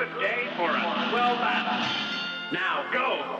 good day for a swell battle. Now go!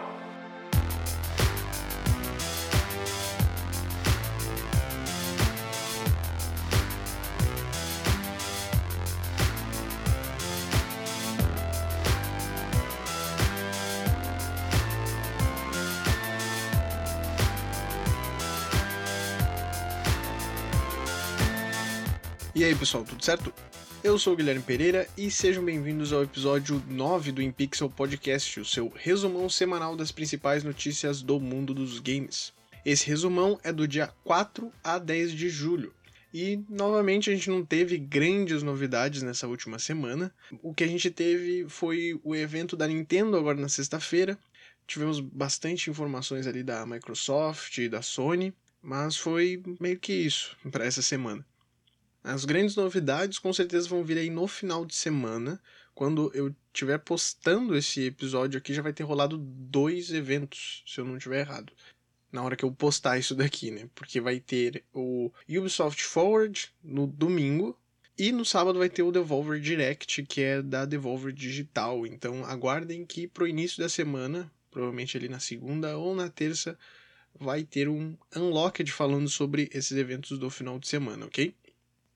E aí pessoal, tudo certo? Eu sou o Guilherme Pereira e sejam bem-vindos ao episódio 9 do InPixel Podcast, o seu resumão semanal das principais notícias do mundo dos games. Esse resumão é do dia 4 a 10 de julho. E novamente a gente não teve grandes novidades nessa última semana. O que a gente teve foi o evento da Nintendo agora na sexta-feira. Tivemos bastante informações ali da Microsoft e da Sony, mas foi meio que isso para essa semana. As grandes novidades com certeza vão vir aí no final de semana. Quando eu estiver postando esse episódio aqui, já vai ter rolado dois eventos, se eu não estiver errado. Na hora que eu postar isso daqui, né? Porque vai ter o Ubisoft Forward no domingo. E no sábado vai ter o Devolver Direct, que é da Devolver Digital. Então aguardem que pro início da semana, provavelmente ali na segunda ou na terça, vai ter um Unlocked falando sobre esses eventos do final de semana, ok?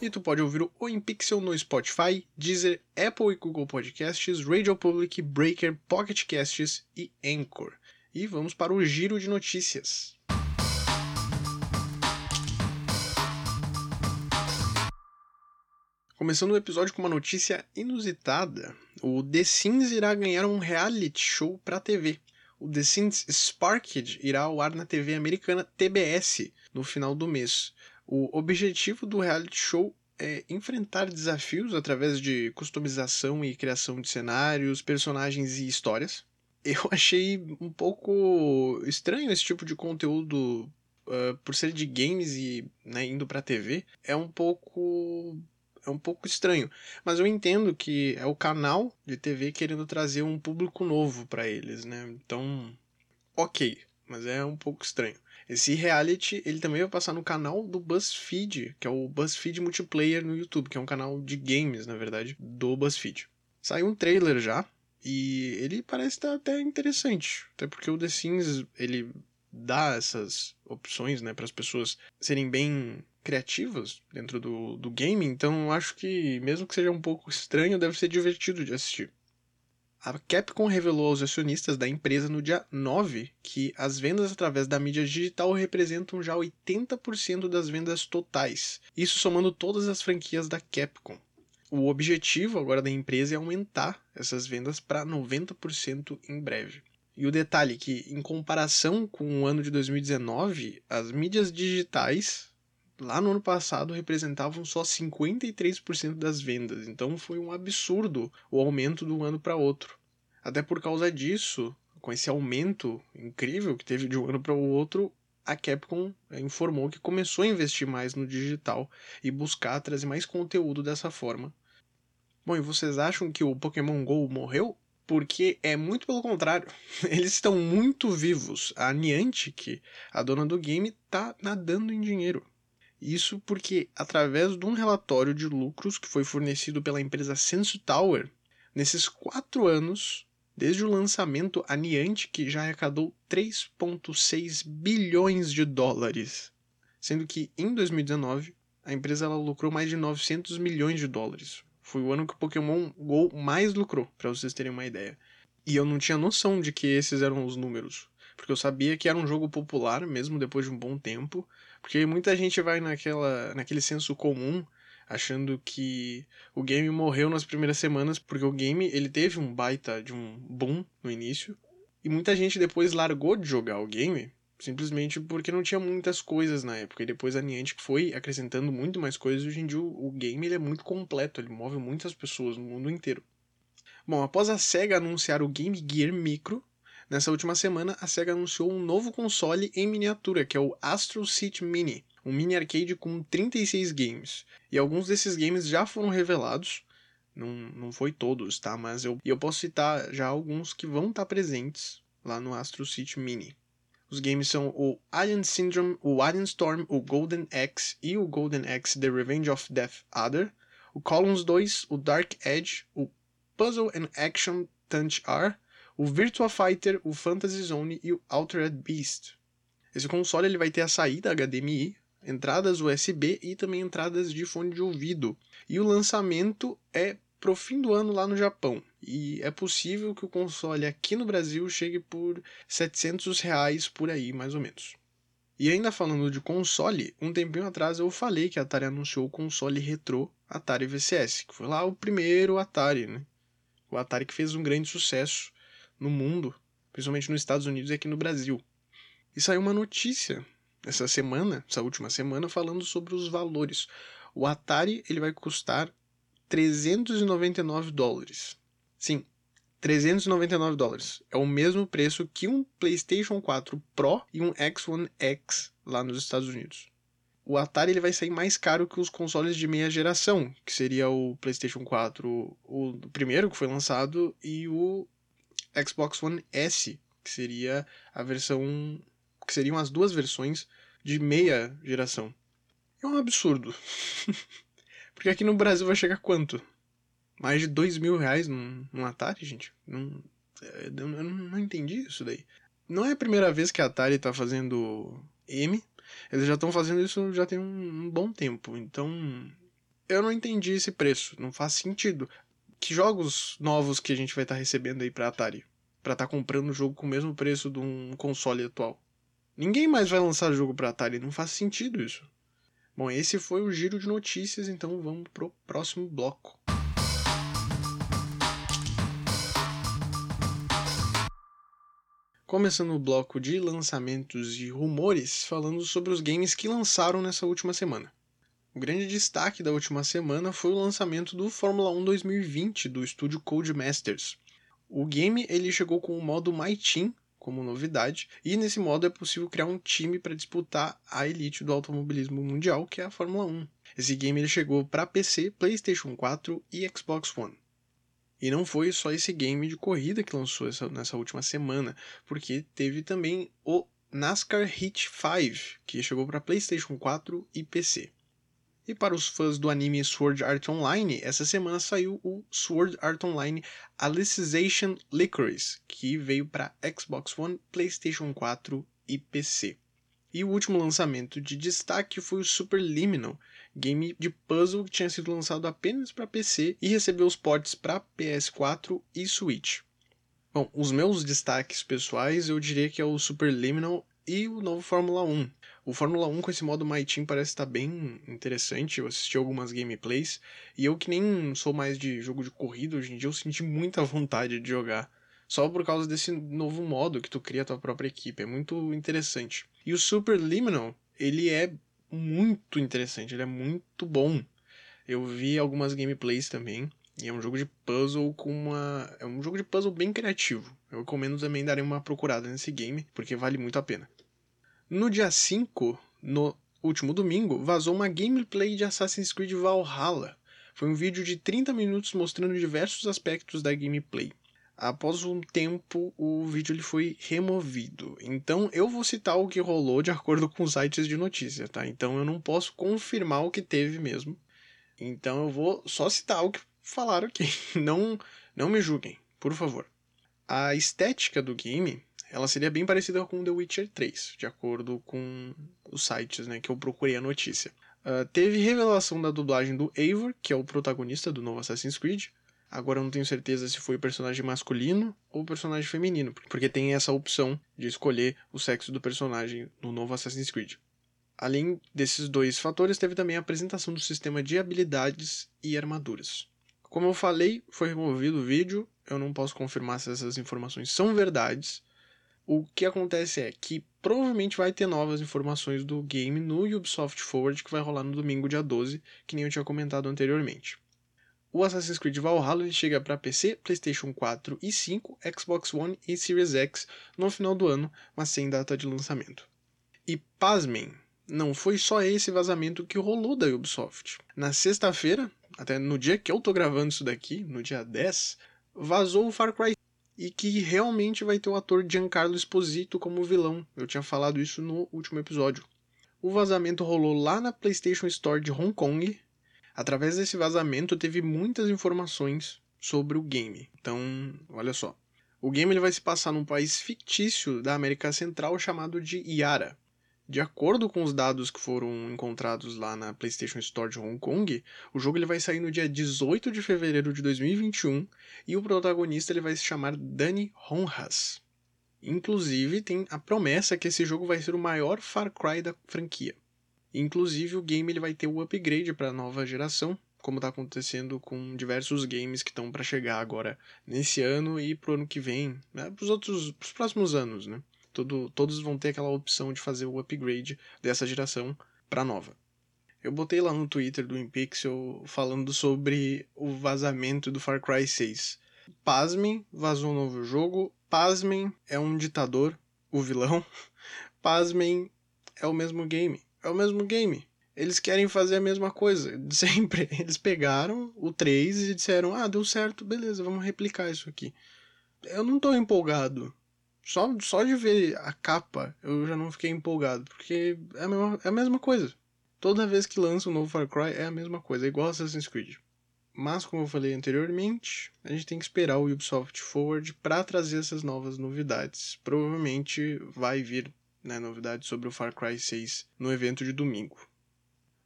E tu pode ouvir o InPixel no Spotify, Deezer, Apple e Google Podcasts, Radio Public, Breaker, Pocket Casts e Anchor. E vamos para o giro de notícias. Começando o episódio com uma notícia inusitada: o The Sims irá ganhar um reality show para TV. O The Sims Sparked irá ao ar na TV americana TBS no final do mês. O objetivo do reality show é enfrentar desafios através de customização e criação de cenários, personagens e histórias. Eu achei um pouco estranho esse tipo de conteúdo uh, por ser de games e né, indo para TV. É um pouco é um pouco estranho, mas eu entendo que é o canal de TV querendo trazer um público novo para eles, né? Então, ok, mas é um pouco estranho. Esse reality, ele também vai passar no canal do BuzzFeed, que é o BuzzFeed Multiplayer no YouTube, que é um canal de games, na verdade, do BuzzFeed. Saiu um trailer já, e ele parece estar até interessante, até porque o The Sims, ele dá essas opções, né, para as pessoas serem bem criativas dentro do, do game, então eu acho que, mesmo que seja um pouco estranho, deve ser divertido de assistir. A Capcom revelou aos acionistas da empresa no dia 9 que as vendas através da mídia digital representam já 80% das vendas totais, isso somando todas as franquias da Capcom. O objetivo agora da empresa é aumentar essas vendas para 90% em breve. E o detalhe é que, em comparação com o ano de 2019, as mídias digitais lá no ano passado representavam só 53% das vendas, então foi um absurdo o aumento de um ano para outro. Até por causa disso, com esse aumento incrível que teve de um ano para o outro, a Capcom informou que começou a investir mais no digital e buscar trazer mais conteúdo dessa forma. Bom, e vocês acham que o Pokémon GO morreu? Porque é muito pelo contrário. Eles estão muito vivos. A Niantic, a dona do game, tá nadando em dinheiro. Isso porque, através de um relatório de lucros que foi fornecido pela empresa Sensu Tower, nesses quatro anos, desde o lançamento, a Niantic já arrecadou 3,6 bilhões de dólares, sendo que em 2019 a empresa lucrou mais de 900 milhões de dólares. Foi o ano que o Pokémon Go mais lucrou, para vocês terem uma ideia. E eu não tinha noção de que esses eram os números porque eu sabia que era um jogo popular, mesmo depois de um bom tempo, porque muita gente vai naquela, naquele senso comum, achando que o game morreu nas primeiras semanas, porque o game ele teve um baita de um boom no início, e muita gente depois largou de jogar o game, simplesmente porque não tinha muitas coisas na época, e depois a Niantic foi acrescentando muito mais coisas, hoje em dia o game ele é muito completo, ele move muitas pessoas no mundo inteiro. Bom, após a SEGA anunciar o Game Gear Micro, nessa última semana a SEGA anunciou um novo console em miniatura, que é o Astro City Mini, um mini arcade com 36 games. E alguns desses games já foram revelados, não, não foi todos, tá? Mas eu, eu posso citar já alguns que vão estar presentes lá no Astro City Mini. Os games são o Alien Syndrome, o Alien Storm, o Golden Axe e o Golden Axe The Revenge of Death Adder, o Columns 2, o Dark Edge, o Puzzle and Action Touch R, o Virtua Fighter, o Fantasy Zone e o Altered Beast. Esse console ele vai ter a saída HDMI, entradas USB e também entradas de fone de ouvido. E o lançamento é pro fim do ano lá no Japão. E é possível que o console aqui no Brasil chegue por 700 reais por aí, mais ou menos. E ainda falando de console, um tempinho atrás eu falei que a Atari anunciou o console retrô Atari VCS, que foi lá o primeiro Atari, né? O Atari que fez um grande sucesso no mundo, principalmente nos Estados Unidos e aqui no Brasil. E saiu uma notícia essa semana, essa última semana, falando sobre os valores. O Atari ele vai custar 399 dólares. Sim, 399 dólares. É o mesmo preço que um PlayStation 4 Pro e um X1 X lá nos Estados Unidos. O Atari ele vai sair mais caro que os consoles de meia geração, que seria o PlayStation 4, o primeiro que foi lançado, e o Xbox One S, que seria a versão. que seriam as duas versões de meia geração. É um absurdo. Porque aqui no Brasil vai chegar quanto? Mais de dois mil reais num, num Atari, gente? Não, é, eu não, não entendi isso daí. Não é a primeira vez que a Atari tá fazendo M. Eles já estão fazendo isso já tem um, um bom tempo. Então, eu não entendi esse preço. Não faz sentido. Que jogos novos que a gente vai estar tá recebendo aí pra Atari? Pra estar tá comprando o jogo com o mesmo preço de um console atual? Ninguém mais vai lançar jogo pra Atari. Não faz sentido isso. Bom, esse foi o giro de notícias, então vamos pro próximo bloco. Começando o bloco de lançamentos e rumores, falando sobre os games que lançaram nessa última semana. O grande destaque da última semana foi o lançamento do Fórmula 1 2020 do estúdio Codemasters. O game ele chegou com o modo My Team como novidade, e nesse modo é possível criar um time para disputar a elite do automobilismo mundial, que é a Fórmula 1. Esse game ele chegou para PC, PlayStation 4 e Xbox One. E não foi só esse game de corrida que lançou essa, nessa última semana, porque teve também o NASCAR Heat 5, que chegou para PlayStation 4 e PC. E para os fãs do anime Sword Art Online, essa semana saiu o Sword Art Online Alicization Licorice, que veio para Xbox One, PlayStation 4 e PC. E o último lançamento de destaque foi o Superliminal, game de puzzle que tinha sido lançado apenas para PC e recebeu os ports para PS4 e Switch. Bom, os meus destaques pessoais eu diria que é o Superliminal e o novo Fórmula 1. O Fórmula 1 com esse modo My Team parece estar bem interessante. Eu assisti algumas gameplays e eu que nem sou mais de jogo de corrida hoje em dia, eu senti muita vontade de jogar. Só por causa desse novo modo que tu cria a tua própria equipe. É muito interessante. E o Super Liminal, ele é muito interessante, ele é muito bom. Eu vi algumas gameplays também. E é um jogo de puzzle com uma. É um jogo de puzzle bem criativo. Eu recomendo também darem uma procurada nesse game, porque vale muito a pena. No dia 5, no último domingo, vazou uma gameplay de Assassin's Creed Valhalla. Foi um vídeo de 30 minutos mostrando diversos aspectos da gameplay. Após um tempo, o vídeo ele foi removido. Então, eu vou citar o que rolou de acordo com os sites de notícia, tá? Então, eu não posso confirmar o que teve mesmo. Então, eu vou só citar o que falaram aqui. Não, não me julguem, por favor. A estética do game ela seria bem parecida com The Witcher 3, de acordo com os sites né, que eu procurei a notícia. Uh, teve revelação da dublagem do Eivor, que é o protagonista do novo Assassin's Creed. Agora eu não tenho certeza se foi personagem masculino ou personagem feminino, porque tem essa opção de escolher o sexo do personagem no novo Assassin's Creed. Além desses dois fatores, teve também a apresentação do sistema de habilidades e armaduras. Como eu falei, foi removido o vídeo, eu não posso confirmar se essas informações são verdades, o que acontece é que provavelmente vai ter novas informações do game no Ubisoft Forward que vai rolar no domingo, dia 12, que nem eu tinha comentado anteriormente. O Assassin's Creed Valhalla chega para PC, PlayStation 4 e 5, Xbox One e Series X no final do ano, mas sem data de lançamento. E pasmem, não foi só esse vazamento que rolou da Ubisoft. Na sexta-feira, até no dia que eu tô gravando isso daqui, no dia 10, vazou o Far Cry e que realmente vai ter o ator Giancarlo Esposito como vilão. Eu tinha falado isso no último episódio. O vazamento rolou lá na PlayStation Store de Hong Kong. Através desse vazamento teve muitas informações sobre o game. Então, olha só. O game ele vai se passar num país fictício da América Central chamado de Yara. De acordo com os dados que foram encontrados lá na PlayStation Store de Hong Kong, o jogo ele vai sair no dia 18 de fevereiro de 2021 e o protagonista ele vai se chamar Danny Honras. Inclusive, tem a promessa que esse jogo vai ser o maior Far Cry da franquia. Inclusive, o game ele vai ter o upgrade para a nova geração, como está acontecendo com diversos games que estão para chegar agora nesse ano e pro ano que vem, né, para os outros, próximos anos, né? Todo, todos vão ter aquela opção de fazer o upgrade dessa geração para nova. Eu botei lá no Twitter do InPixel falando sobre o vazamento do Far Cry 6. Pasmem, vazou um novo jogo. Pasmem, é um ditador, o vilão. Pasmem, é o mesmo game. É o mesmo game. Eles querem fazer a mesma coisa, sempre. Eles pegaram o 3 e disseram: ah, deu certo, beleza, vamos replicar isso aqui. Eu não tô empolgado só, só de ver a capa, eu já não fiquei empolgado, porque é a mesma, é a mesma coisa. Toda vez que lança um novo Far Cry é a mesma coisa, é igual Assassin's Creed. Mas, como eu falei anteriormente, a gente tem que esperar o Ubisoft Forward para trazer essas novas novidades. Provavelmente vai vir né, novidades sobre o Far Cry 6 no evento de domingo.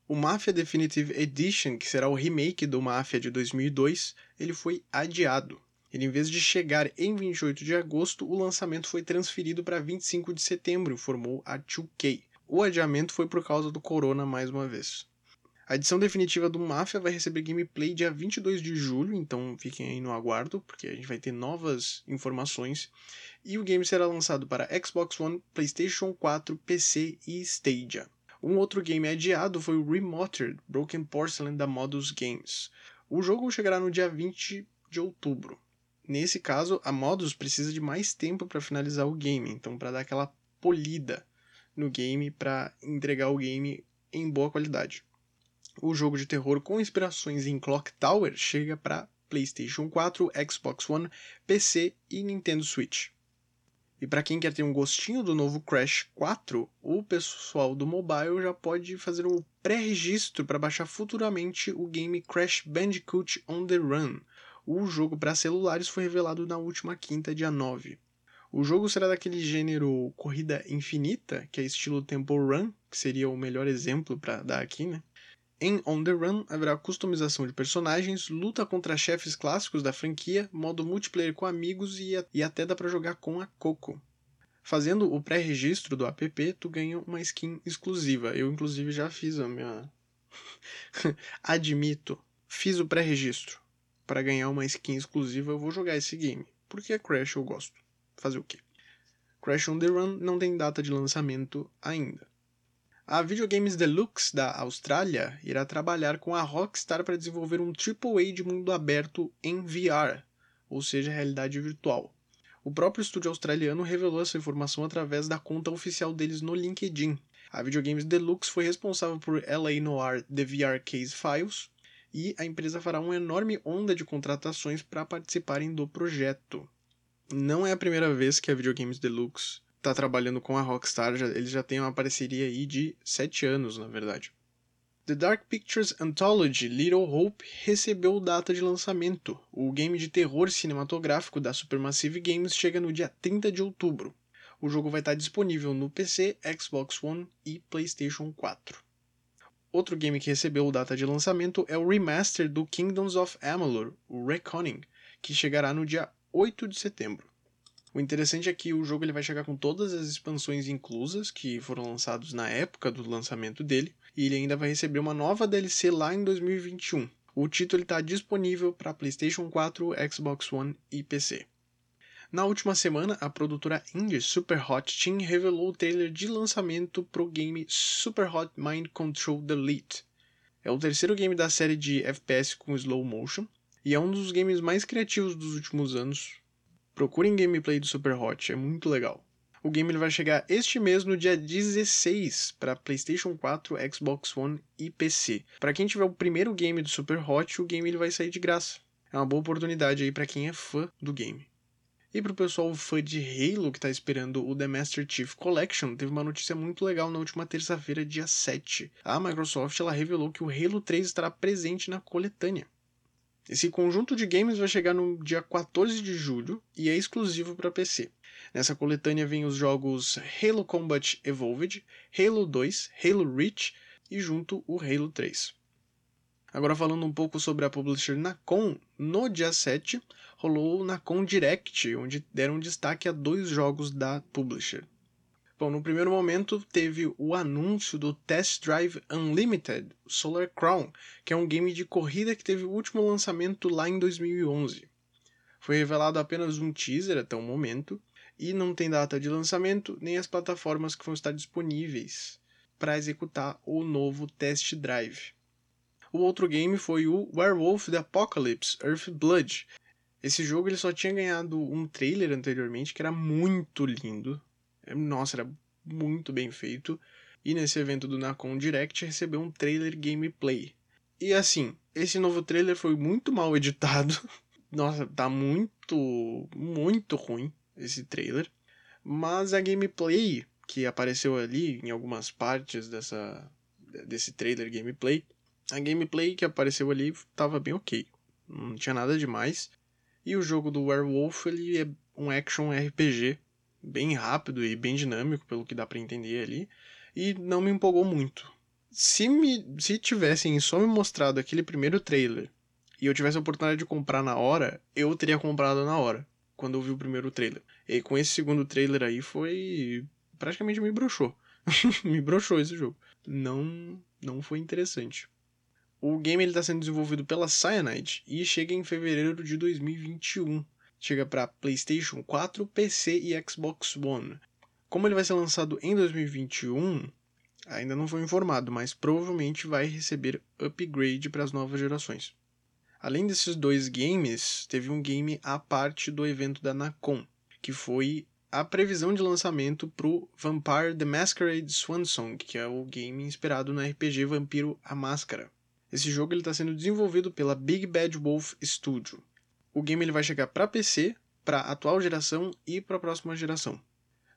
O Mafia Definitive Edition, que será o remake do Mafia de 2002, ele foi adiado. Ele, em vez de chegar em 28 de agosto, o lançamento foi transferido para 25 de setembro, informou a 2K. O adiamento foi por causa do corona mais uma vez. A edição definitiva do Mafia vai receber gameplay dia 22 de julho, então fiquem aí no aguardo, porque a gente vai ter novas informações. E o game será lançado para Xbox One, PlayStation 4, PC e Stadia. Um outro game adiado foi o Remoted Broken Porcelain da Modus Games. O jogo chegará no dia 20 de outubro. Nesse caso, a Modus precisa de mais tempo para finalizar o game, então para dar aquela polida no game para entregar o game em boa qualidade. O jogo de terror com inspirações em Clock Tower chega para PlayStation 4, Xbox One, PC e Nintendo Switch. E para quem quer ter um gostinho do novo Crash 4, o pessoal do mobile já pode fazer um pré-registro para baixar futuramente o game Crash Bandicoot on the Run, o jogo para celulares foi revelado na última quinta, dia 9. O jogo será daquele gênero corrida infinita, que é estilo Temple Run, que seria o melhor exemplo para dar aqui, né? Em On the Run haverá customização de personagens, luta contra chefes clássicos da franquia, modo multiplayer com amigos e, e até dá para jogar com a Coco. Fazendo o pré-registro do app, tu ganha uma skin exclusiva. Eu inclusive já fiz a minha Admito, fiz o pré-registro para ganhar uma skin exclusiva, eu vou jogar esse game. Porque Crash eu gosto. Fazer o quê? Crash on the Run não tem data de lançamento ainda. A Videogames Deluxe da Austrália irá trabalhar com a Rockstar para desenvolver um AAA de mundo aberto em VR, ou seja, realidade virtual. O próprio estúdio australiano revelou essa informação através da conta oficial deles no LinkedIn. A Videogames Deluxe foi responsável por LA Noir The VR Case Files, e a empresa fará uma enorme onda de contratações para participarem do projeto. Não é a primeira vez que a Videogames Deluxe está trabalhando com a Rockstar, já, eles já têm uma parceria aí de 7 anos, na verdade. The Dark Pictures Anthology Little Hope recebeu data de lançamento. O game de terror cinematográfico da Supermassive Games chega no dia 30 de outubro. O jogo vai estar disponível no PC, Xbox One e PlayStation 4. Outro game que recebeu data de lançamento é o remaster do Kingdoms of Amalur, o Reckoning, que chegará no dia 8 de setembro. O interessante é que o jogo ele vai chegar com todas as expansões inclusas que foram lançados na época do lançamento dele, e ele ainda vai receber uma nova DLC lá em 2021. O título está disponível para PlayStation 4, Xbox One e PC. Na última semana, a produtora indie Superhot Team revelou o trailer de lançamento pro game Superhot Mind Control Delete. É o terceiro game da série de FPS com slow motion e é um dos games mais criativos dos últimos anos. Procurem gameplay do Superhot, é muito legal. O game vai chegar este mês no dia 16 para PlayStation 4, Xbox One e PC. Para quem tiver o primeiro game do Superhot, o game ele vai sair de graça. É uma boa oportunidade aí para quem é fã do game. E pro pessoal fã de Halo que tá esperando o The Master Chief Collection, teve uma notícia muito legal na última terça-feira, dia 7. A Microsoft ela revelou que o Halo 3 estará presente na coletânea. Esse conjunto de games vai chegar no dia 14 de julho e é exclusivo para PC. Nessa coletânea vem os jogos Halo Combat Evolved, Halo 2, Halo Reach e junto o Halo 3. Agora falando um pouco sobre a publisher Nacon, no dia 7 rolou o Nacon Direct, onde deram destaque a dois jogos da publisher. Bom, no primeiro momento teve o anúncio do Test Drive Unlimited Solar Crown, que é um game de corrida que teve o último lançamento lá em 2011. Foi revelado apenas um teaser até o momento e não tem data de lançamento nem as plataformas que vão estar disponíveis para executar o novo Test Drive. O outro game foi o Werewolf the Apocalypse Earthblood. Esse jogo ele só tinha ganhado um trailer anteriormente que era muito lindo. Nossa, era muito bem feito. E nesse evento do Nacon Direct recebeu um trailer gameplay. E assim, esse novo trailer foi muito mal editado. Nossa, tá muito, muito ruim esse trailer. Mas a gameplay que apareceu ali em algumas partes dessa desse trailer gameplay a gameplay que apareceu ali estava bem ok. Não tinha nada demais. E o jogo do Werewolf ele é um action RPG bem rápido e bem dinâmico, pelo que dá para entender ali, e não me empolgou muito. Se me se tivessem só me mostrado aquele primeiro trailer e eu tivesse a oportunidade de comprar na hora, eu teria comprado na hora, quando eu vi o primeiro trailer. E com esse segundo trailer aí foi praticamente me broxou. me broxou esse jogo. Não não foi interessante. O game está sendo desenvolvido pela Cyanide e chega em fevereiro de 2021. Chega para PlayStation 4, PC e Xbox One. Como ele vai ser lançado em 2021, ainda não foi informado, mas provavelmente vai receber upgrade para as novas gerações. Além desses dois games, teve um game à parte do evento da Nacon, que foi a previsão de lançamento para o Vampire the Masquerade Swansong, que é o game inspirado no RPG Vampiro a Máscara. Esse jogo está sendo desenvolvido pela Big Bad Wolf Studio. O game ele vai chegar para PC, para a atual geração e para a próxima geração.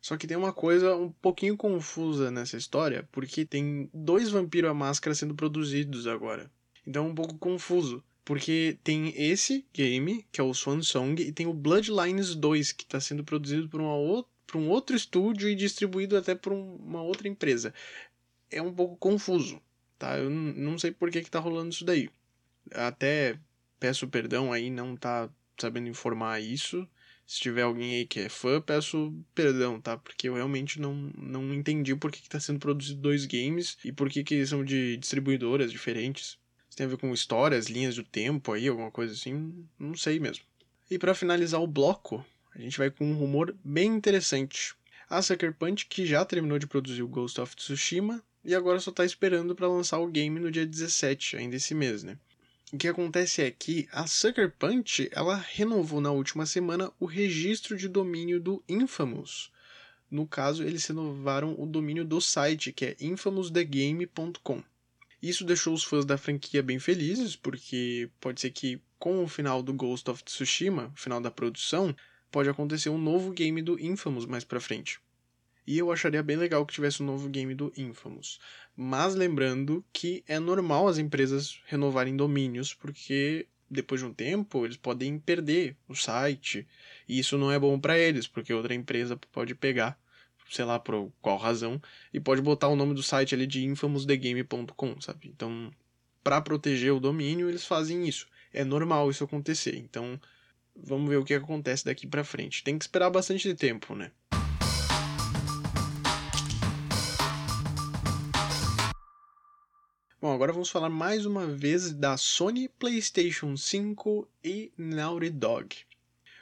Só que tem uma coisa um pouquinho confusa nessa história, porque tem dois Vampiro à Máscara sendo produzidos agora. Então é um pouco confuso, porque tem esse game, que é o Swan Song, e tem o Bloodlines 2, que está sendo produzido por, uma por um outro estúdio e distribuído até por um, uma outra empresa. É um pouco confuso tá? Eu não sei por que que tá rolando isso daí. Até peço perdão aí, não tá sabendo informar isso. Se tiver alguém aí que é fã, peço perdão, tá? Porque eu realmente não, não entendi por que, que tá sendo produzido dois games e por que, que são de distribuidoras diferentes. Se tem a ver com histórias, linhas do tempo aí, alguma coisa assim, não sei mesmo. E para finalizar o bloco, a gente vai com um rumor bem interessante. A Sucker Punch, que já terminou de produzir o Ghost of Tsushima, e agora só está esperando para lançar o game no dia 17, ainda esse mês, né? O que acontece é que a Sucker Punch ela renovou na última semana o registro de domínio do Infamous. No caso, eles renovaram o domínio do site, que é infamousthegame.com. Isso deixou os fãs da franquia bem felizes, porque pode ser que com o final do Ghost of Tsushima, final da produção, pode acontecer um novo game do Infamous mais pra frente. E eu acharia bem legal que tivesse um novo game do Infamous. Mas lembrando que é normal as empresas renovarem domínios, porque depois de um tempo eles podem perder o site. E isso não é bom para eles, porque outra empresa pode pegar, sei lá por qual razão, e pode botar o nome do site ali de infamousthegame.com, sabe? Então, para proteger o domínio, eles fazem isso. É normal isso acontecer. Então, vamos ver o que acontece daqui para frente. Tem que esperar bastante tempo, né? Bom, agora vamos falar mais uma vez da Sony PlayStation 5 e Naughty Dog.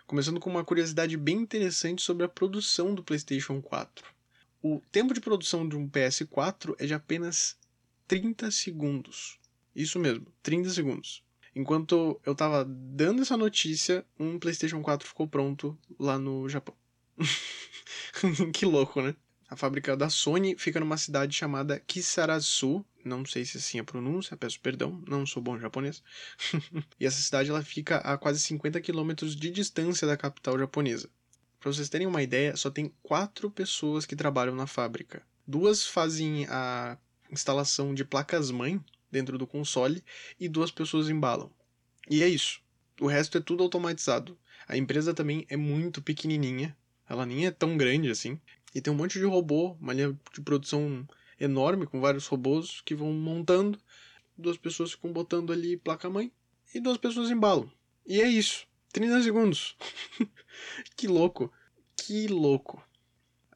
Começando com uma curiosidade bem interessante sobre a produção do PlayStation 4. O tempo de produção de um PS4 é de apenas 30 segundos. Isso mesmo, 30 segundos. Enquanto eu tava dando essa notícia, um PlayStation 4 ficou pronto lá no Japão. que louco, né? A fábrica da Sony fica numa cidade chamada Kisarazu. Não sei se assim a pronúncia, peço perdão, não sou bom japonês. e essa cidade ela fica a quase 50 quilômetros de distância da capital japonesa. Para vocês terem uma ideia, só tem quatro pessoas que trabalham na fábrica. Duas fazem a instalação de placas-mãe dentro do console e duas pessoas embalam. E é isso. O resto é tudo automatizado. A empresa também é muito pequenininha, ela nem é tão grande assim. E tem um monte de robô, uma linha de produção enorme com vários robôs que vão montando. Duas pessoas ficam botando ali placa-mãe e duas pessoas embalam. E é isso. 30 segundos. que louco. Que louco.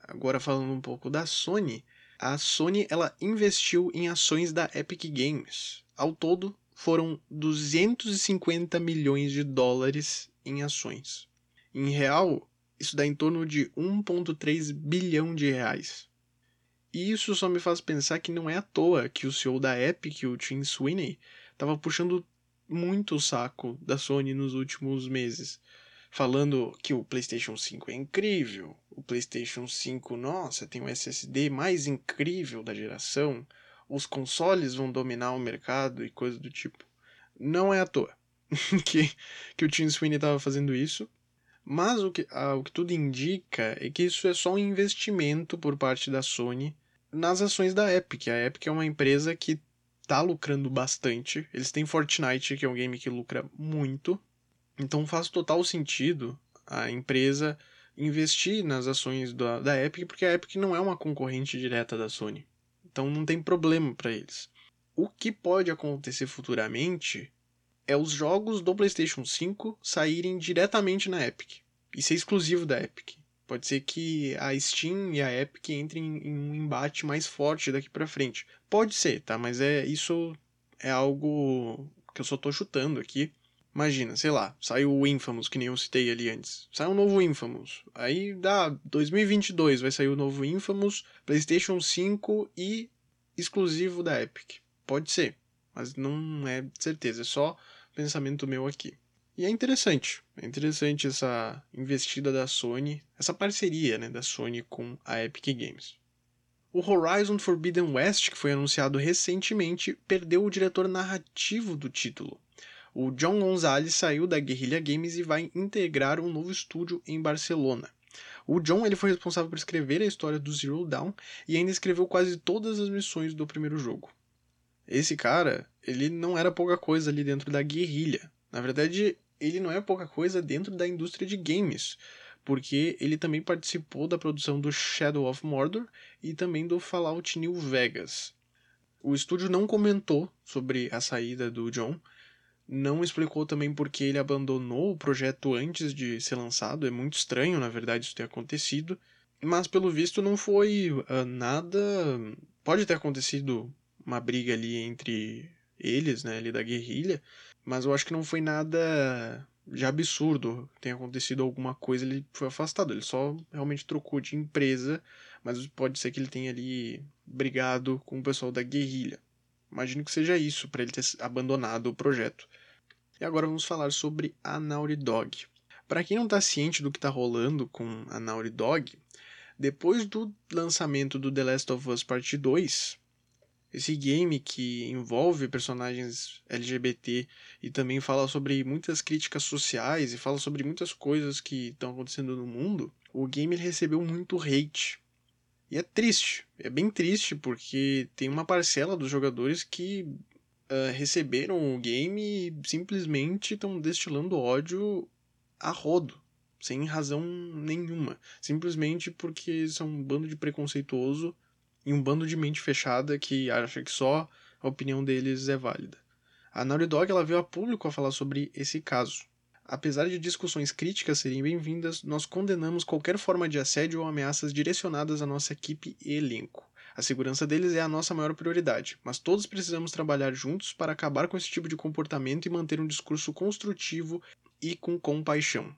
Agora falando um pouco da Sony, a Sony ela investiu em ações da Epic Games. Ao todo, foram 250 milhões de dólares em ações. Em real, isso dá em torno de 1,3 bilhão de reais. E isso só me faz pensar que não é à toa que o CEO da Epic, o Tim Sweeney, estava puxando muito o saco da Sony nos últimos meses. Falando que o PlayStation 5 é incrível, o PlayStation 5, nossa, tem o SSD mais incrível da geração, os consoles vão dominar o mercado e coisa do tipo. Não é à toa que, que o Tim Sweeney estava fazendo isso. Mas o que, ah, o que tudo indica é que isso é só um investimento por parte da Sony nas ações da Epic. A Epic é uma empresa que tá lucrando bastante. Eles têm Fortnite, que é um game que lucra muito. Então faz total sentido a empresa investir nas ações da, da Epic, porque a Epic não é uma concorrente direta da Sony. Então não tem problema para eles. O que pode acontecer futuramente é os jogos do PlayStation 5 saírem diretamente na Epic e ser exclusivo da Epic. Pode ser que a Steam e a Epic entrem em um embate mais forte daqui para frente. Pode ser, tá? Mas é isso é algo que eu só tô chutando aqui. Imagina, sei lá, saiu o Infamous, que nem eu citei ali antes. Sai um novo Infamous. Aí dá 2022 vai sair o novo Infamous, PlayStation 5 e exclusivo da Epic. Pode ser, mas não é certeza, é só pensamento meu aqui. E é interessante, é interessante essa investida da Sony, essa parceria né, da Sony com a Epic Games. O Horizon Forbidden West, que foi anunciado recentemente, perdeu o diretor narrativo do título. O John Gonzalez saiu da Guerrilla Games e vai integrar um novo estúdio em Barcelona. O John ele foi responsável por escrever a história do Zero Dawn e ainda escreveu quase todas as missões do primeiro jogo. Esse cara, ele não era pouca coisa ali dentro da guerrilha. Na verdade, ele não é pouca coisa dentro da indústria de games, porque ele também participou da produção do Shadow of Mordor e também do Fallout New Vegas. O estúdio não comentou sobre a saída do John, não explicou também porque ele abandonou o projeto antes de ser lançado. É muito estranho, na verdade, isso ter acontecido. Mas pelo visto não foi uh, nada. Pode ter acontecido uma briga ali entre eles, né, ali da guerrilha, mas eu acho que não foi nada de absurdo tem acontecido alguma coisa, ele foi afastado. Ele só realmente trocou de empresa, mas pode ser que ele tenha ali brigado com o pessoal da guerrilha. Imagino que seja isso, para ele ter abandonado o projeto. E agora vamos falar sobre a Naughty Dog. Para quem não está ciente do que está rolando com a Naughty Dog, depois do lançamento do The Last of Us Part 2, esse game que envolve personagens LGBT e também fala sobre muitas críticas sociais e fala sobre muitas coisas que estão acontecendo no mundo, o game recebeu muito hate. E é triste, é bem triste porque tem uma parcela dos jogadores que uh, receberam o game e simplesmente estão destilando ódio a rodo, sem razão nenhuma, simplesmente porque são um bando de preconceituoso e um bando de mente fechada que acha que só a opinião deles é válida. A Naughty Dog ela veio a público a falar sobre esse caso. Apesar de discussões críticas serem bem-vindas, nós condenamos qualquer forma de assédio ou ameaças direcionadas à nossa equipe e elenco. A segurança deles é a nossa maior prioridade, mas todos precisamos trabalhar juntos para acabar com esse tipo de comportamento e manter um discurso construtivo e com compaixão.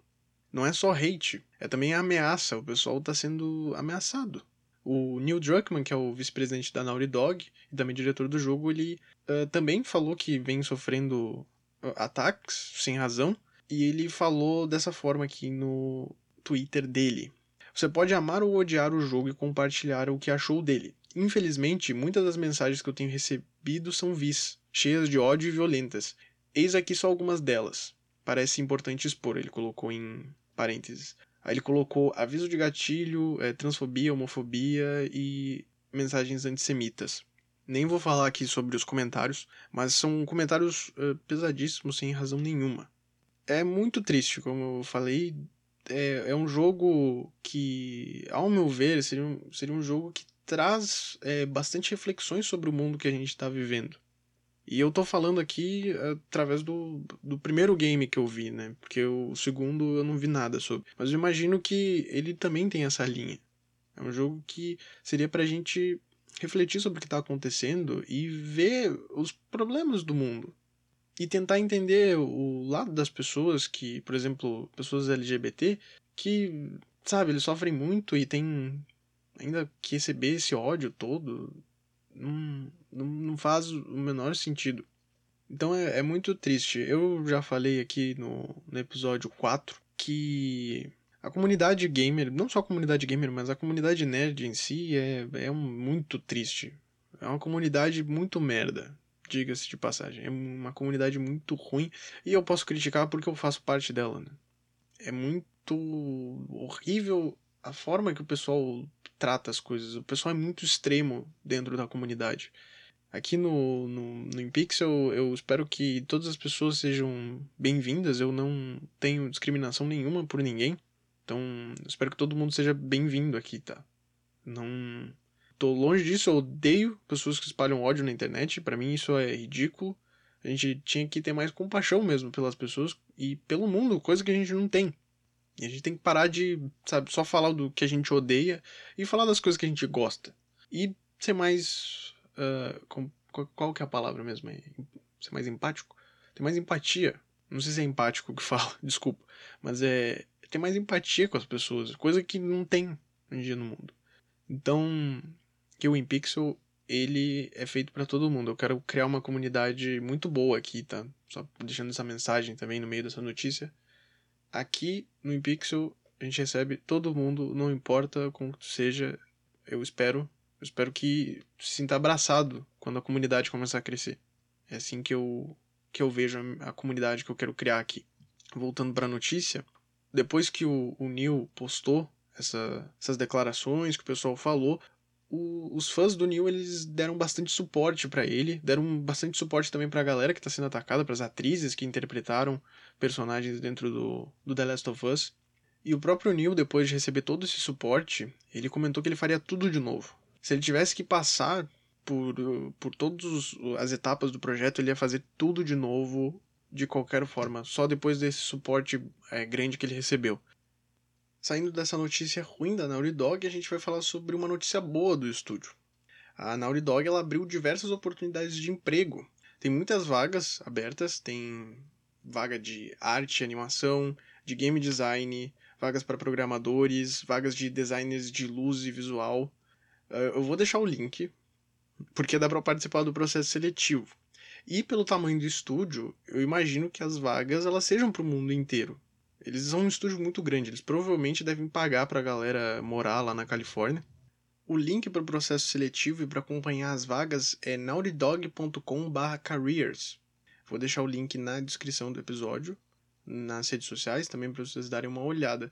Não é só hate, é também ameaça, o pessoal está sendo ameaçado. O Neil Druckmann, que é o vice-presidente da Naughty Dog e também diretor do jogo, ele uh, também falou que vem sofrendo ataques sem razão. E ele falou dessa forma aqui no Twitter dele. Você pode amar ou odiar o jogo e compartilhar o que achou dele. Infelizmente, muitas das mensagens que eu tenho recebido são vis, cheias de ódio e violentas. Eis aqui só algumas delas. Parece importante expor, ele colocou em parênteses. Aí ele colocou aviso de gatilho, é, transfobia, homofobia e mensagens antissemitas. Nem vou falar aqui sobre os comentários, mas são comentários uh, pesadíssimos sem razão nenhuma. É muito triste, como eu falei. É, é um jogo que, ao meu ver, seria um, seria um jogo que traz é, bastante reflexões sobre o mundo que a gente está vivendo. E eu tô falando aqui através do, do primeiro game que eu vi, né? Porque o segundo eu não vi nada sobre. Mas eu imagino que ele também tem essa linha. É um jogo que seria pra gente refletir sobre o que tá acontecendo e ver os problemas do mundo. E tentar entender o lado das pessoas que, por exemplo, pessoas LGBT, que, sabe, eles sofrem muito e tem ainda que receber esse ódio todo não, não, faz o menor sentido. Então é, é, muito triste. Eu já falei aqui no, no episódio 4 que a comunidade gamer, não só a comunidade gamer, mas a comunidade nerd em si é, é um, muito triste. É uma comunidade muito merda, diga-se de passagem. É uma comunidade muito ruim e eu posso criticar porque eu faço parte dela. Né? É muito horrível a forma que o pessoal trata as coisas. O pessoal é muito extremo dentro da comunidade. Aqui no, no, no InPixel, eu espero que todas as pessoas sejam bem-vindas. Eu não tenho discriminação nenhuma por ninguém. Então, espero que todo mundo seja bem-vindo aqui, tá? Não. Tô longe disso, eu odeio pessoas que espalham ódio na internet. para mim, isso é ridículo. A gente tinha que ter mais compaixão mesmo pelas pessoas e pelo mundo, coisa que a gente não tem. E a gente tem que parar de, sabe, só falar do que a gente odeia e falar das coisas que a gente gosta. E ser mais. Uh, com, qual que é a palavra mesmo? É, ser mais empático? Ter mais empatia. Não sei se é empático que fala, desculpa. Mas é ter mais empatia com as pessoas. Coisa que não tem hoje em dia no mundo. Então, que o InPixel, ele é feito para todo mundo. Eu quero criar uma comunidade muito boa aqui, tá? Só deixando essa mensagem também no meio dessa notícia aqui no InPixel a gente recebe todo mundo, não importa como que seja, eu espero, eu espero que se sinta abraçado quando a comunidade começar a crescer. É assim que eu que eu vejo a, comunidade que eu quero criar aqui. Voltando para a notícia, depois que o, o Neil postou essa, essas declarações que o pessoal falou, o, os fãs do Neil eles deram bastante suporte para ele, deram bastante suporte também para a galera que está sendo atacada, para as atrizes que interpretaram personagens dentro do, do The Last of Us. E o próprio Neil, depois de receber todo esse suporte, ele comentou que ele faria tudo de novo. Se ele tivesse que passar por, por todas as etapas do projeto, ele ia fazer tudo de novo, de qualquer forma, só depois desse suporte é, grande que ele recebeu. Saindo dessa notícia ruim da Naughty Dog, a gente vai falar sobre uma notícia boa do estúdio. A Naughty Dog ela abriu diversas oportunidades de emprego. Tem muitas vagas abertas, tem vaga de arte, animação, de game design, vagas para programadores, vagas de designers de luz e visual. Eh, eu vou deixar o link, porque dá para participar do processo seletivo. E pelo tamanho do estúdio, eu imagino que as vagas elas sejam para o mundo inteiro. Eles são um estúdio muito grande, eles provavelmente devem pagar para a galera morar lá na Califórnia. O link para o processo seletivo e para acompanhar as vagas é naughtydog.com/careers. Vou deixar o link na descrição do episódio, nas redes sociais também para vocês darem uma olhada.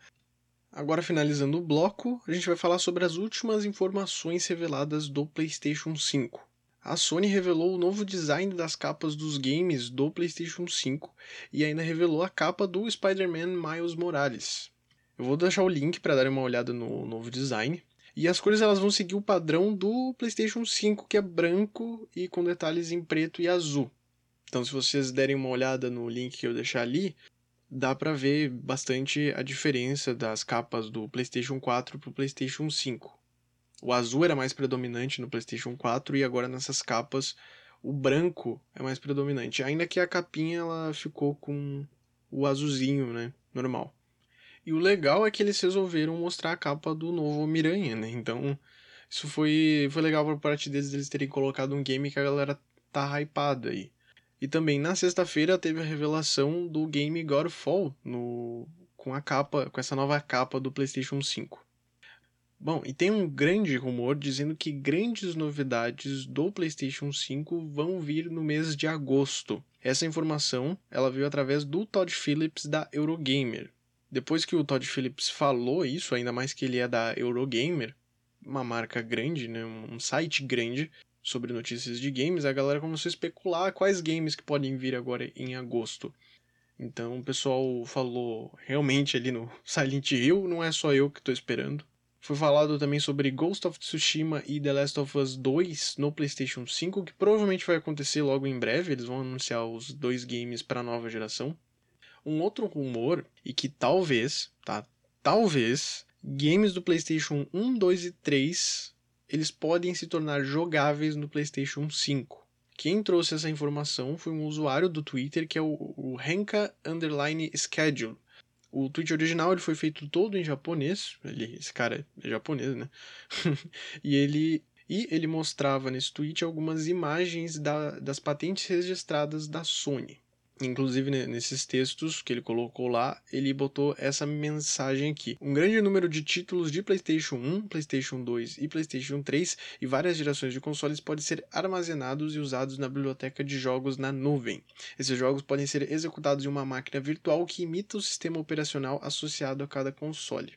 Agora, finalizando o bloco, a gente vai falar sobre as últimas informações reveladas do PlayStation 5. A Sony revelou o novo design das capas dos games do PlayStation 5 e ainda revelou a capa do Spider-Man Miles Morales. Eu vou deixar o link para dar uma olhada no novo design. E as cores elas vão seguir o padrão do PlayStation 5, que é branco e com detalhes em preto e azul. Então, se vocês derem uma olhada no link que eu deixar ali, dá para ver bastante a diferença das capas do PlayStation 4 para o PlayStation 5. O azul era mais predominante no PlayStation 4 e agora nessas capas o branco é mais predominante. Ainda que a capinha ela ficou com o azulzinho, né, normal. E o legal é que eles resolveram mostrar a capa do novo Miranha, né? Então, Isso foi, foi legal por parte deles, eles terem colocado um game que a galera tá hypada aí. E também na sexta-feira teve a revelação do game Godfall no com a capa, com essa nova capa do PlayStation 5. Bom, e tem um grande rumor dizendo que grandes novidades do PlayStation 5 vão vir no mês de agosto. Essa informação, ela veio através do Todd Phillips da Eurogamer. Depois que o Todd Phillips falou isso, ainda mais que ele é da Eurogamer, uma marca grande, né, um site grande sobre notícias de games, a galera começou a especular quais games que podem vir agora em agosto. Então o pessoal falou realmente ali no Silent Hill, não é só eu que estou esperando. Foi falado também sobre Ghost of Tsushima e The Last of Us 2 no PlayStation 5, que provavelmente vai acontecer logo em breve, eles vão anunciar os dois games para a nova geração. Um outro rumor, e que talvez, tá? Talvez, games do PlayStation 1, 2 e 3 eles podem se tornar jogáveis no PlayStation 5. Quem trouxe essa informação foi um usuário do Twitter que é o, o Henka Underline Schedule. O tweet original ele foi feito todo em japonês. Ele, esse cara é japonês, né? e ele e ele mostrava nesse tweet algumas imagens da, das patentes registradas da Sony. Inclusive, nesses textos que ele colocou lá, ele botou essa mensagem aqui. Um grande número de títulos de PlayStation 1, PlayStation 2 e PlayStation 3 e várias gerações de consoles podem ser armazenados e usados na biblioteca de jogos na nuvem. Esses jogos podem ser executados em uma máquina virtual que imita o sistema operacional associado a cada console.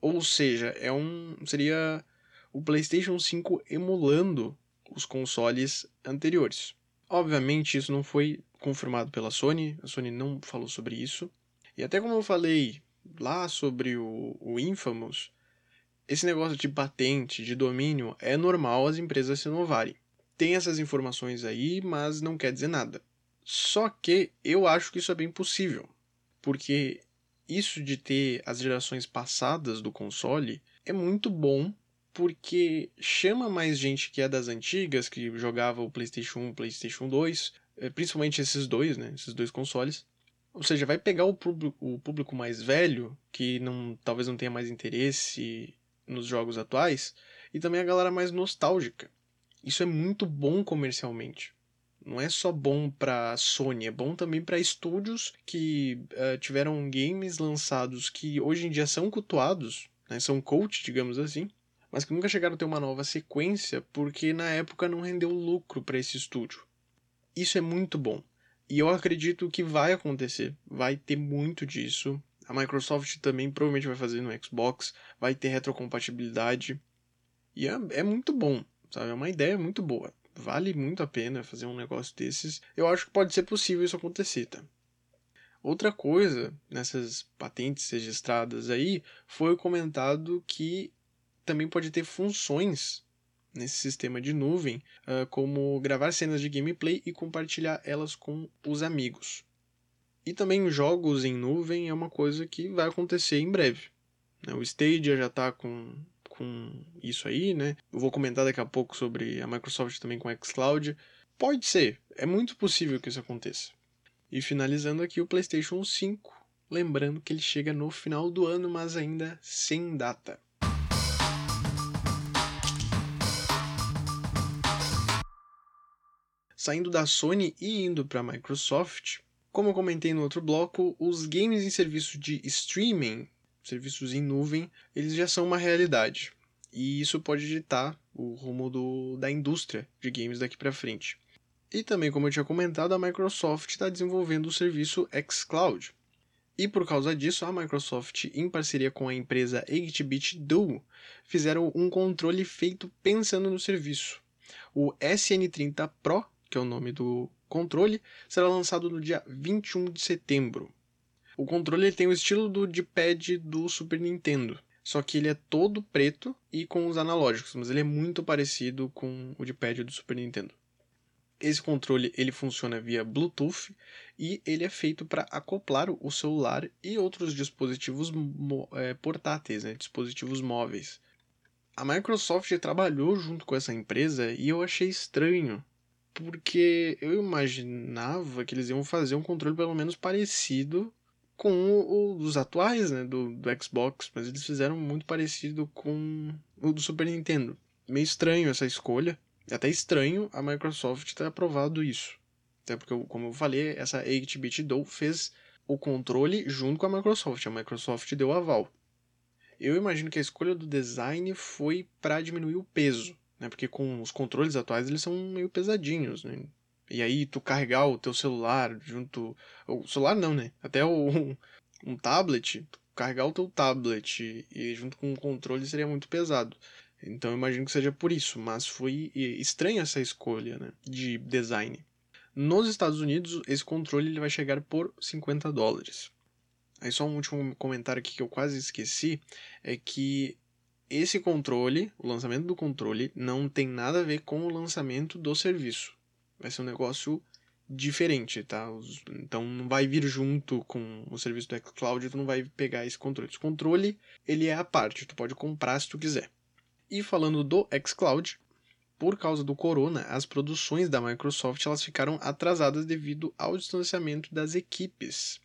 Ou seja, é um seria o PlayStation 5 emulando os consoles anteriores. Obviamente, isso não foi confirmado pela Sony, a Sony não falou sobre isso. E até como eu falei lá sobre o, o Infamous, esse negócio de patente, de domínio, é normal as empresas se inovarem. Tem essas informações aí, mas não quer dizer nada. Só que eu acho que isso é bem possível, porque isso de ter as gerações passadas do console é muito bom porque chama mais gente que é das antigas, que jogava o PlayStation 1, PlayStation 2, eh, principalmente esses dois, né, esses dois consoles. Ou seja, vai pegar o público, o público mais velho, que não, talvez não tenha mais interesse nos jogos atuais, e também a galera mais nostálgica. Isso é muito bom comercialmente. Não é só bom para Sony, é bom também para estúdios que uh, tiveram games lançados que hoje em dia são cultuados, né, são coach, digamos assim, mas que nunca chegaram a ter uma nova sequência porque na época não rendeu lucro para esse estúdio. Isso é muito bom. E eu acredito que vai acontecer, vai ter muito disso. A Microsoft também provavelmente vai fazer no Xbox, vai ter retrocompatibilidade. E é, é muito bom, sabe? É uma ideia muito boa. Vale muito a pena fazer um negócio desses. Eu acho que pode ser possível isso acontecer, tá? Outra coisa nessas patentes registradas aí foi comentado que também pode ter funções nesse sistema de nuvem, uh, como gravar cenas de gameplay e compartilhar elas com os amigos. E também jogos em nuvem é uma coisa que vai acontecer em breve. Né? O Stadia já está com, com isso aí, né? Eu vou comentar daqui a pouco sobre a Microsoft também com o xCloud. Pode ser, é muito possível que isso aconteça. E finalizando aqui o PlayStation 5, lembrando que ele chega no final do ano, mas ainda sem data. Saindo da Sony e indo para a Microsoft. Como eu comentei no outro bloco, os games em serviço de streaming, serviços em nuvem, eles já são uma realidade. E isso pode ditar o rumo do, da indústria de games daqui para frente. E também, como eu tinha comentado, a Microsoft está desenvolvendo o serviço xCloud. E por causa disso, a Microsoft, em parceria com a empresa 8-bit Duo, fizeram um controle feito pensando no serviço. O SN30 Pro que é o nome do controle, será lançado no dia 21 de setembro. O controle tem o estilo do D-pad do Super Nintendo, só que ele é todo preto e com os analógicos, mas ele é muito parecido com o D-pad do Super Nintendo. Esse controle ele funciona via Bluetooth e ele é feito para acoplar o celular e outros dispositivos é, portáteis, né, dispositivos móveis. A Microsoft trabalhou junto com essa empresa e eu achei estranho porque eu imaginava que eles iam fazer um controle pelo menos parecido com o, dos atuais, né, do, do Xbox, mas eles fizeram muito parecido com o do Super Nintendo. meio estranho essa escolha. Até estranho a Microsoft ter aprovado isso. Até porque, como eu falei, essa 8-bit Do fez o controle junto com a Microsoft. A Microsoft deu aval. Eu imagino que a escolha do design foi para diminuir o peso, né? Porque com os controles atuais eles são meio pesadinhos, né? E aí tu carregar o teu celular junto, o celular não, né? Até o um tablet, carregar o teu tablet e junto com o controle seria muito pesado. Então eu imagino que seja por isso, mas foi estranha essa escolha, né, de design. Nos Estados Unidos, esse controle ele vai chegar por 50 dólares. Aí só um último comentário aqui que eu quase esqueci, é que esse controle, o lançamento do controle, não tem nada a ver com o lançamento do serviço. Vai ser um negócio diferente, tá? Então não vai vir junto com o serviço do xCloud, tu não vai pegar esse controle. Esse controle, ele é a parte, tu pode comprar se tu quiser. E falando do xCloud, por causa do corona, as produções da Microsoft elas ficaram atrasadas devido ao distanciamento das equipes.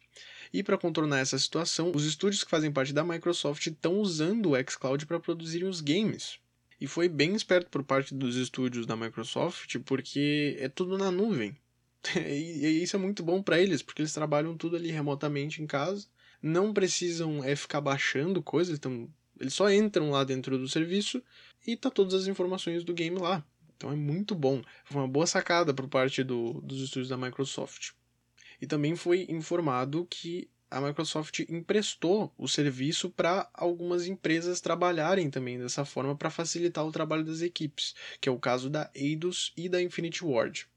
E para contornar essa situação, os estúdios que fazem parte da Microsoft estão usando o xCloud para produzirem os games. E foi bem esperto por parte dos estúdios da Microsoft, porque é tudo na nuvem. e isso é muito bom para eles, porque eles trabalham tudo ali remotamente em casa, não precisam é ficar baixando coisas, então eles só entram lá dentro do serviço e tá todas as informações do game lá. Então é muito bom. Foi uma boa sacada por parte do, dos estúdios da Microsoft. E também foi informado que a Microsoft emprestou o serviço para algumas empresas trabalharem também dessa forma para facilitar o trabalho das equipes, que é o caso da Eidos e da Infinity Ward.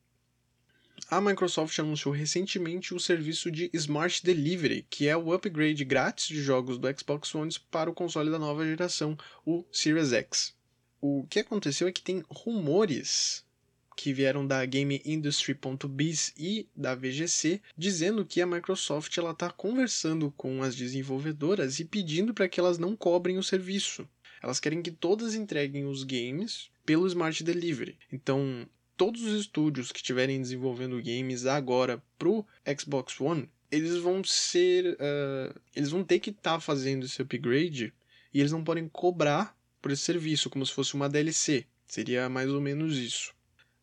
A Microsoft anunciou recentemente o serviço de Smart Delivery, que é o upgrade grátis de jogos do Xbox One para o console da nova geração, o Series X. O que aconteceu é que tem rumores que vieram da GameIndustry.biz e da VGC, dizendo que a Microsoft ela está conversando com as desenvolvedoras e pedindo para que elas não cobrem o serviço. Elas querem que todas entreguem os games pelo Smart Delivery. Então, todos os estúdios que estiverem desenvolvendo games agora pro Xbox One, eles vão ser. Uh, eles vão ter que estar tá fazendo esse upgrade e eles não podem cobrar por esse serviço, como se fosse uma DLC. Seria mais ou menos isso.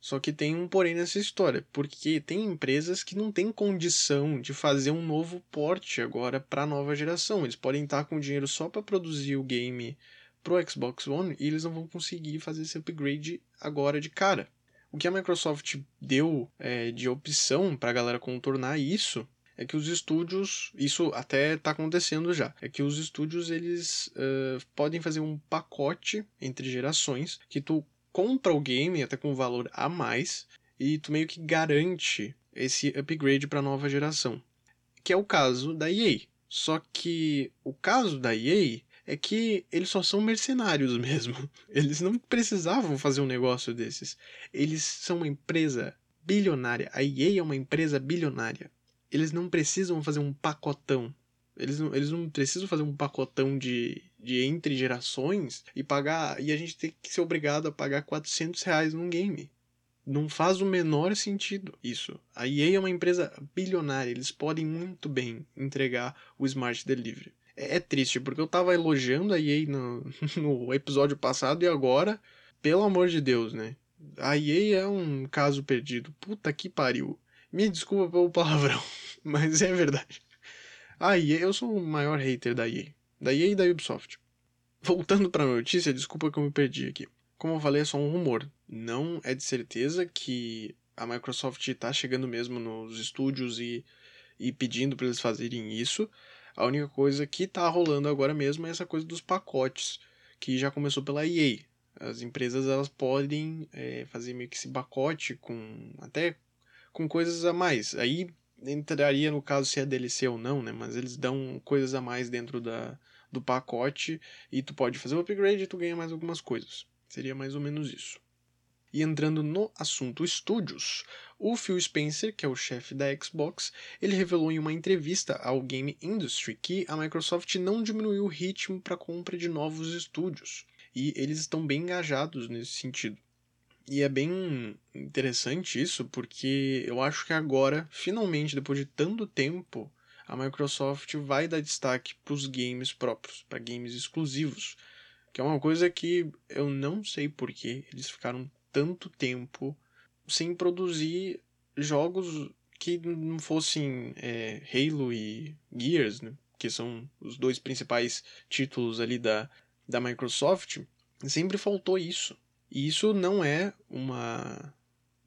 Só que tem um porém nessa história, porque tem empresas que não têm condição de fazer um novo porte agora para a nova geração. Eles podem estar com dinheiro só para produzir o game pro Xbox One e eles não vão conseguir fazer esse upgrade agora de cara. O que a Microsoft deu é, de opção para a galera contornar isso é que os estúdios, isso até está acontecendo já, é que os estúdios eles uh, podem fazer um pacote entre gerações que tu compra o game até com valor a mais e tu meio que garante esse upgrade para nova geração, que é o caso da EA. Só que o caso da EA é que eles só são mercenários mesmo. Eles não precisavam fazer um negócio desses. Eles são uma empresa bilionária. A EA é uma empresa bilionária eles não precisam fazer um pacotão. Eles não, eles não precisam fazer um pacotão de, de entre gerações e pagar. E a gente tem que ser obrigado a pagar 400 reais num game. Não faz o menor sentido isso. A EA é uma empresa bilionária, eles podem muito bem entregar o Smart Delivery. É, é triste, porque eu tava elogiando a EA no, no episódio passado e agora, pelo amor de Deus, né? A EA é um caso perdido. Puta que pariu. Me desculpa pelo palavrão, mas é verdade. A EA, eu sou o maior hater da EA. Da EA e da Ubisoft. Voltando para a notícia, desculpa que eu me perdi aqui. Como eu falei, é só um rumor. Não é de certeza que a Microsoft está chegando mesmo nos estúdios e, e pedindo para eles fazerem isso. A única coisa que está rolando agora mesmo é essa coisa dos pacotes, que já começou pela EA. As empresas elas podem é, fazer meio que esse pacote com até com coisas a mais. Aí entraria no caso se é DLC ou não, né? Mas eles dão coisas a mais dentro da, do pacote e tu pode fazer o upgrade e tu ganha mais algumas coisas. Seria mais ou menos isso. E entrando no assunto estúdios, o Phil Spencer, que é o chefe da Xbox, ele revelou em uma entrevista ao Game Industry que a Microsoft não diminuiu o ritmo para compra de novos estúdios, e eles estão bem engajados nesse sentido. E é bem interessante isso, porque eu acho que agora, finalmente, depois de tanto tempo, a Microsoft vai dar destaque para os games próprios, para games exclusivos. Que é uma coisa que eu não sei porquê eles ficaram tanto tempo sem produzir jogos que não fossem é, Halo e Gears, né? que são os dois principais títulos ali da, da Microsoft, sempre faltou isso. E isso não é uma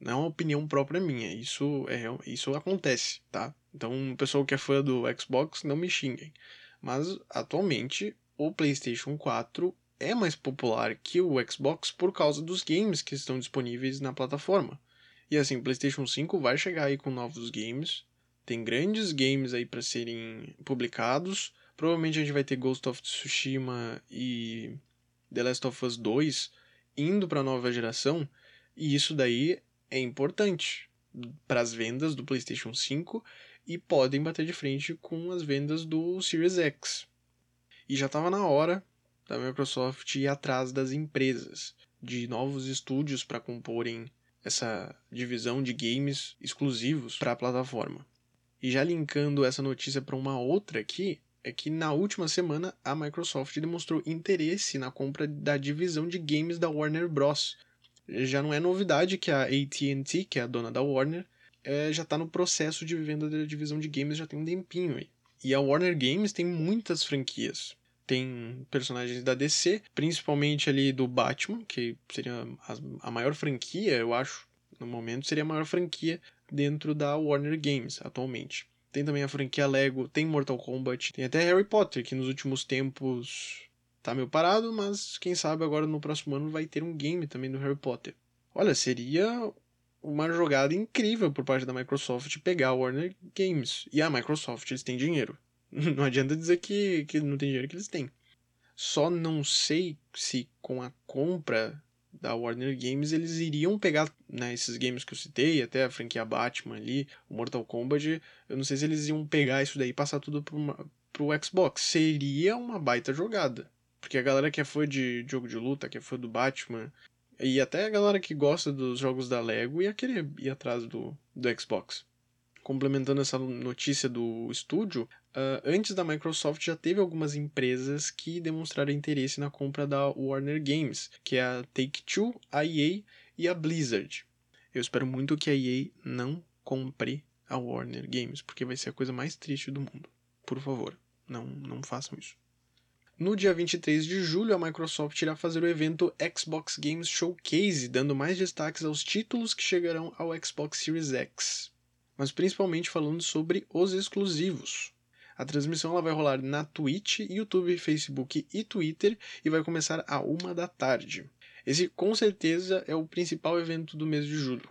não é uma opinião própria minha, isso é isso acontece, tá? Então, o pessoal que é fã do Xbox, não me xinguem. Mas atualmente o PlayStation 4 é mais popular que o Xbox por causa dos games que estão disponíveis na plataforma. E assim, o PlayStation 5 vai chegar aí com novos games. Tem grandes games aí para serem publicados. Provavelmente a gente vai ter Ghost of Tsushima e The Last of Us 2 indo para a nova geração, e isso daí é importante para as vendas do PlayStation 5 e podem bater de frente com as vendas do Series X. E já estava na hora da Microsoft ir atrás das empresas, de novos estúdios para comporem essa divisão de games exclusivos para a plataforma. E já linkando essa notícia para uma outra aqui, é que na última semana a Microsoft demonstrou interesse na compra da divisão de games da Warner Bros. Já não é novidade que a AT&T, que é a dona da Warner, é, já está no processo de venda da divisão de games já tem um tempinho aí. E a Warner Games tem muitas franquias. Tem personagens da DC, principalmente ali do Batman, que seria a, a maior franquia, eu acho, no momento, seria a maior franquia dentro da Warner Games atualmente. Tem também a franquia Lego, tem Mortal Kombat, tem até Harry Potter, que nos últimos tempos tá meio parado, mas quem sabe agora no próximo ano vai ter um game também do Harry Potter. Olha, seria uma jogada incrível por parte da Microsoft pegar a Warner Games. E a Microsoft, eles têm dinheiro. Não adianta dizer que, que não tem dinheiro que eles têm. Só não sei se com a compra da Warner Games eles iriam pegar né, esses games que eu citei, até a franquia Batman ali, o Mortal Kombat. Eu não sei se eles iam pegar isso daí e passar tudo pro, pro Xbox. Seria uma baita jogada. Porque a galera que é fã de jogo de luta, que é fã do Batman, e até a galera que gosta dos jogos da Lego ia querer ir atrás do, do Xbox. Complementando essa notícia do estúdio, uh, antes da Microsoft já teve algumas empresas que demonstraram interesse na compra da Warner Games, que é a Take-Two, a EA e a Blizzard. Eu espero muito que a EA não compre a Warner Games, porque vai ser a coisa mais triste do mundo. Por favor, não, não façam isso. No dia 23 de julho, a Microsoft irá fazer o evento Xbox Games Showcase, dando mais destaques aos títulos que chegarão ao Xbox Series X, mas principalmente falando sobre os exclusivos. A transmissão ela vai rolar na Twitch, YouTube, Facebook e Twitter e vai começar a uma da tarde. Esse com certeza é o principal evento do mês de julho.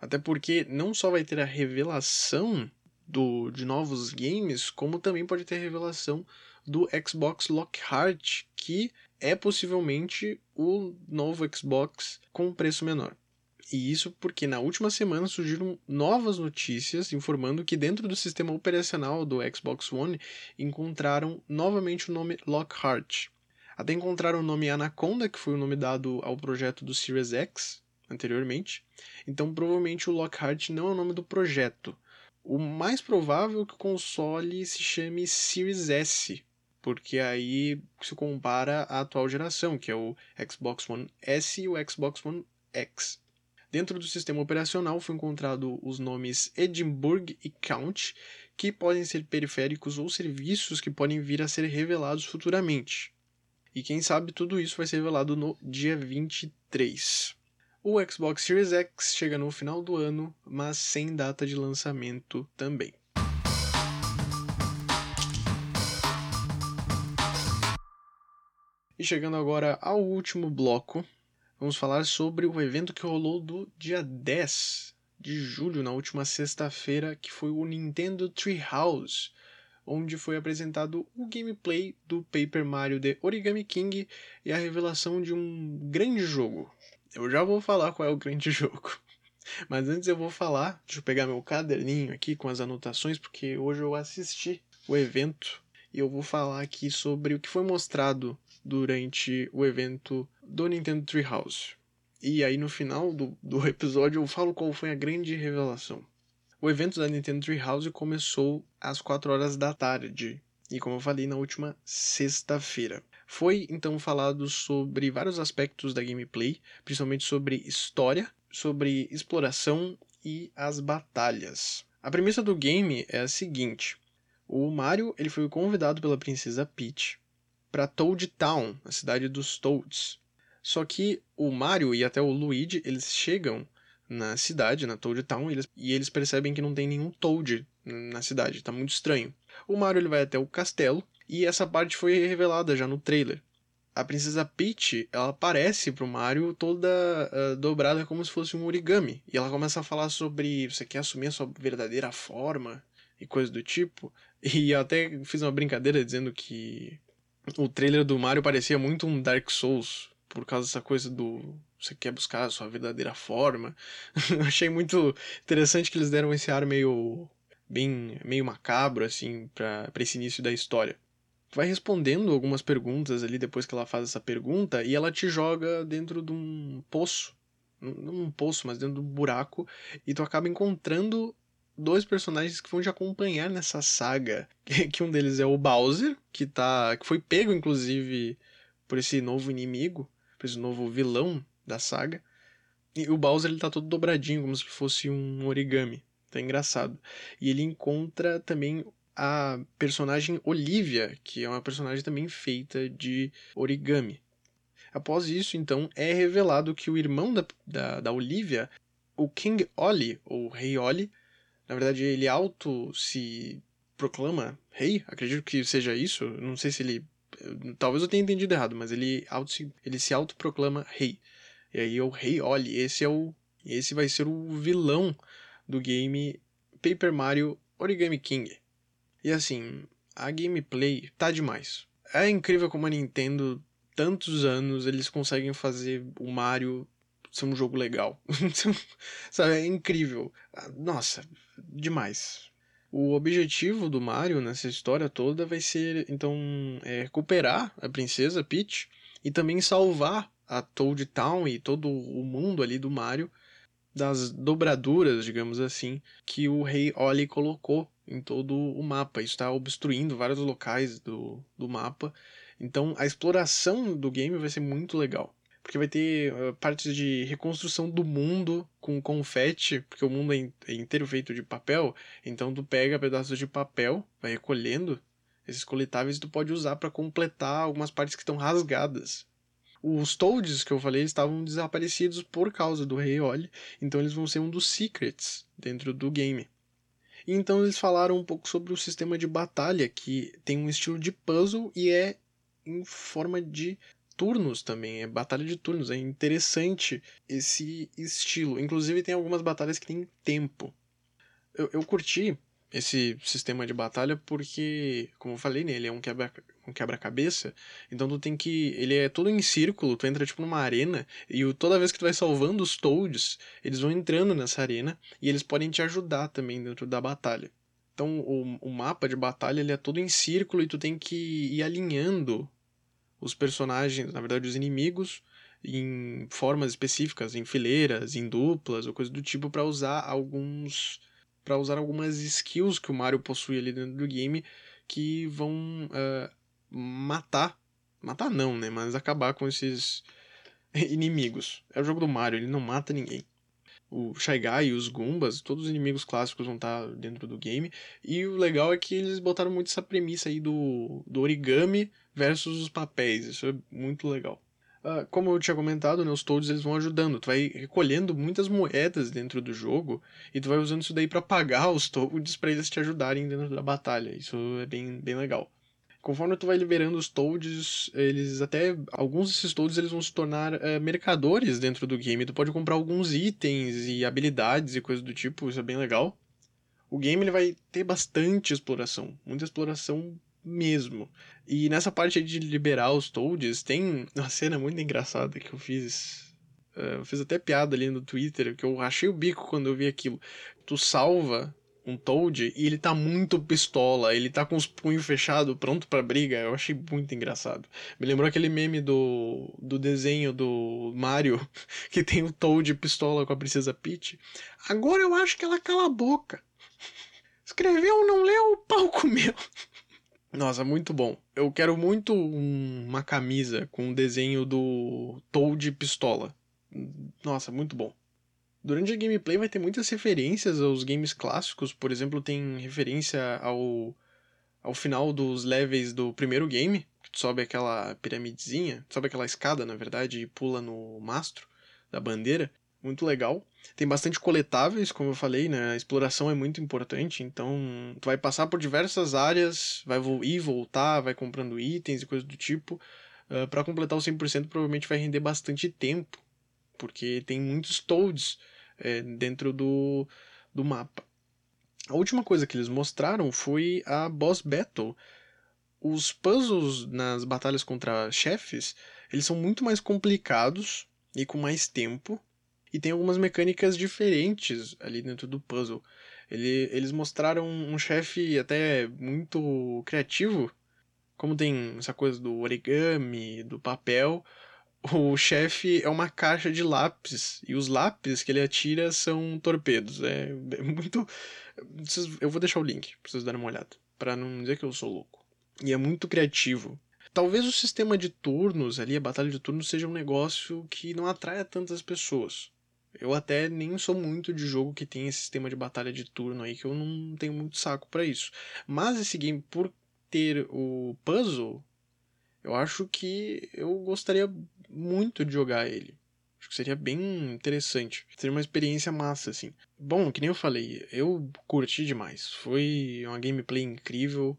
Até porque não só vai ter a revelação do, de novos games, como também pode ter a revelação do Xbox Lockhart, que é possivelmente o novo Xbox com preço menor. E isso porque na última semana surgiram novas notícias informando que dentro do sistema operacional do Xbox One encontraram novamente o nome Lockhart. Até encontraram o nome Anaconda, que foi o nome dado ao projeto do Series X anteriormente. Então provavelmente o Lockhart não é o nome do projeto. O mais provável é que o console se chame Series S, porque aí se compara à atual geração, que é o Xbox One S e o Xbox One X. Dentro do sistema operacional foi encontrado os nomes Edinburgh e Count, que podem ser periféricos ou serviços que podem vir a ser revelados futuramente. E quem sabe tudo isso vai ser revelado no dia 23. O Xbox Series X chega no final do ano, mas sem data de lançamento também. E chegando agora ao último bloco, vamos falar sobre o evento que rolou do dia 10 de julho, na última sexta-feira, que foi o Nintendo Treehouse, onde foi apresentado o gameplay do Paper Mario The Origami King e a revelação de um grande jogo. Eu já vou falar qual é o grande jogo. Mas antes eu vou falar, deixa eu pegar meu caderninho aqui com as anotações, porque hoje eu assisti o evento e eu vou falar aqui sobre o que foi mostrado durante o evento do Nintendo Treehouse. E aí no final do, do episódio eu falo qual foi a grande revelação. O evento da Nintendo Treehouse começou às 4 horas da tarde e como eu falei na última sexta-feira. Foi então falado sobre vários aspectos da gameplay, principalmente sobre história, sobre exploração e as batalhas. A premissa do game é a seguinte: o Mario ele foi convidado pela princesa Peach para Toad Town, a cidade dos Toads. Só que o Mario e até o Luigi eles chegam na cidade, na Toad Town, e eles, e eles percebem que não tem nenhum Toad na cidade, tá muito estranho. O Mario ele vai até o castelo e essa parte foi revelada já no trailer. A princesa Peach, ela aparece pro Mario toda uh, dobrada como se fosse um origami. E ela começa a falar sobre você quer assumir a sua verdadeira forma e coisa do tipo. E eu até fiz uma brincadeira dizendo que o trailer do Mario parecia muito um Dark Souls, por causa dessa coisa do você quer buscar a sua verdadeira forma. Achei muito interessante que eles deram esse ar meio bem meio macabro assim para esse início da história. vai respondendo algumas perguntas ali depois que ela faz essa pergunta e ela te joga dentro de um poço, não um poço, mas dentro de um buraco e tu acaba encontrando dois personagens que vão te acompanhar nessa saga, que um deles é o Bowser, que tá que foi pego inclusive por esse novo inimigo, por esse novo vilão da saga. E o Bowser ele tá todo dobradinho, como se fosse um origami. Tá engraçado. E ele encontra também a personagem Olivia, que é uma personagem também feita de origami. Após isso, então, é revelado que o irmão da, da, da Olivia, o King Oli, ou Rei Oli, na verdade ele auto se proclama rei, acredito que seja isso, não sei se ele. Talvez eu tenha entendido errado, mas ele, auto -se, ele se autoproclama rei. E aí é o Rei Oli, esse é o. Esse vai ser o vilão do game Paper Mario Origami King. E assim, a gameplay tá demais. É incrível como a Nintendo, tantos anos, eles conseguem fazer o Mario ser um jogo legal. Sabe, é incrível. Nossa, demais. O objetivo do Mario nessa história toda vai ser, então, é recuperar a princesa Peach e também salvar a Toad Town e todo o mundo ali do Mario das dobraduras, digamos assim, que o rei Oli colocou em todo o mapa. Isso está obstruindo vários locais do, do mapa. Então a exploração do game vai ser muito legal. Porque vai ter uh, partes de reconstrução do mundo com confete, porque o mundo é, é inteiro feito de papel. Então tu pega pedaços de papel, vai recolhendo esses coletáveis tu pode usar para completar algumas partes que estão rasgadas. Os Toads que eu falei estavam desaparecidos por causa do Rei Oli, então eles vão ser um dos secrets dentro do game. Então eles falaram um pouco sobre o sistema de batalha, que tem um estilo de puzzle e é em forma de turnos também, é batalha de turnos, é interessante esse estilo. Inclusive tem algumas batalhas que tem tempo. Eu, eu curti esse sistema de batalha porque, como eu falei, né, ele é um quebra um quebra-cabeça, então tu tem que ele é todo em círculo, tu entra tipo numa arena e toda vez que tu vai salvando os toads, eles vão entrando nessa arena e eles podem te ajudar também dentro da batalha. Então o, o mapa de batalha ele é todo em círculo e tu tem que ir alinhando os personagens, na verdade os inimigos, em formas específicas, em fileiras, em duplas ou coisa do tipo para usar alguns para usar algumas skills que o Mario possui ali dentro do game que vão uh, matar. Matar não, né? Mas acabar com esses inimigos. É o jogo do Mario, ele não mata ninguém. O Shy Guy os Goombas, todos os inimigos clássicos vão estar dentro do game. E o legal é que eles botaram muito essa premissa aí do, do origami versus os papéis. Isso é muito legal. Uh, como eu tinha comentado, né, os Toads eles vão ajudando. Tu vai recolhendo muitas moedas dentro do jogo e tu vai usando isso daí para pagar os Toads para eles te ajudarem dentro da batalha. Isso é bem, bem legal. Conforme tu vai liberando os Toads, eles até. Alguns desses Toads eles vão se tornar uh, mercadores dentro do game. Tu pode comprar alguns itens e habilidades e coisas do tipo, isso é bem legal. O game ele vai ter bastante exploração, muita exploração mesmo. E nessa parte de liberar os Toads, tem uma cena muito engraçada que eu fiz. Uh, eu fiz até piada ali no Twitter, que eu achei o bico quando eu vi aquilo. Tu salva um Toad e ele tá muito pistola, ele tá com os punhos fechados, pronto pra briga. Eu achei muito engraçado. Me lembrou aquele meme do, do desenho do Mario, que tem o Toad pistola com a Princesa Peach. Agora eu acho que ela cala a boca. Escreveu, não leu, o pau comeu. Nossa, muito bom. Eu quero muito um- uma camisa com um desenho do Toad pistola. Nossa, muito bom. Durante a gameplay vai ter muitas referências aos games clássicos. Por exemplo, tem referência ao, ao final dos levels do primeiro game, que tu sobe aquela piramidezinha, sobe aquela escada, na verdade, e pula no mastro da bandeira. Muito legal. Tem bastante coletáveis, como eu falei, né? A exploração é muito importante, então tu vai passar por diversas áreas, vai ir, voltar, vai comprando itens e coisas do tipo. Uh, para completar o 100% provavelmente vai render bastante tempo, porque tem muitos toads é, dentro do, do mapa. A última coisa que eles mostraram foi a boss battle. Os puzzles nas batalhas contra chefes, eles são muito mais complicados e com mais tempo, e tem algumas mecânicas diferentes ali dentro do puzzle. Ele, eles mostraram um chefe até muito criativo, como tem essa coisa do origami, do papel. O chefe é uma caixa de lápis, e os lápis que ele atira são torpedos. É, é muito. Eu vou deixar o link pra vocês darem uma olhada, pra não dizer que eu sou louco. E é muito criativo. Talvez o sistema de turnos ali, a batalha de turnos, seja um negócio que não atraia tantas pessoas. Eu até nem sou muito de jogo que tem esse sistema de batalha de turno aí, que eu não tenho muito saco pra isso. Mas esse game, por ter o puzzle, eu acho que eu gostaria muito de jogar ele. Acho que seria bem interessante. Seria uma experiência massa, assim. Bom, que nem eu falei, eu curti demais. Foi uma gameplay incrível.